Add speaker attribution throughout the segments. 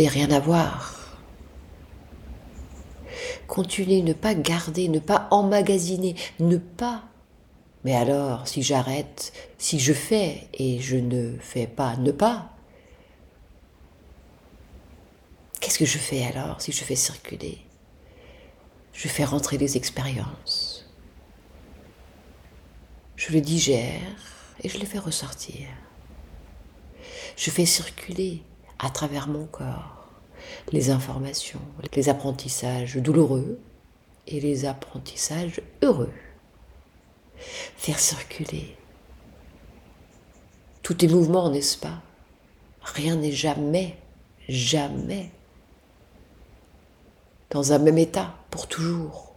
Speaker 1: rien à voir. Continuer, ne pas garder, ne pas emmagasiner, ne pas. Mais alors, si j'arrête, si je fais et je ne fais pas, ne pas, qu'est-ce que je fais alors si je fais circuler? Je fais rentrer les expériences. Je le digère et je les fais ressortir. Je fais circuler à travers mon corps les informations, les apprentissages douloureux et les apprentissages heureux. Faire circuler. Tout est mouvement, n'est-ce pas? Rien n'est jamais, jamais dans un même état pour toujours.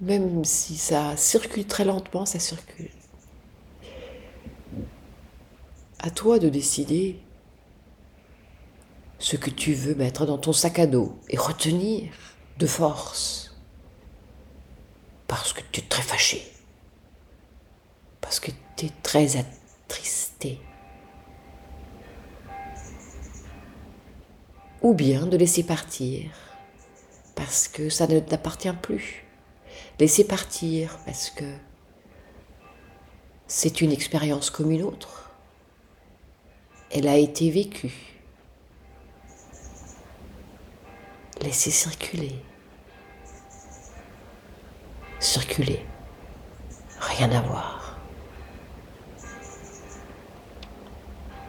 Speaker 1: Même si ça circule très lentement, ça circule. À toi de décider ce que tu veux mettre dans ton sac à dos et retenir de force. Parce que tu es très fâché. Parce que tu es très attristé. Ou bien de laisser partir parce que ça ne t'appartient plus. Laisser partir parce que c'est une expérience comme une autre. Elle a été vécue. Laissez circuler. Circuler. Rien à voir.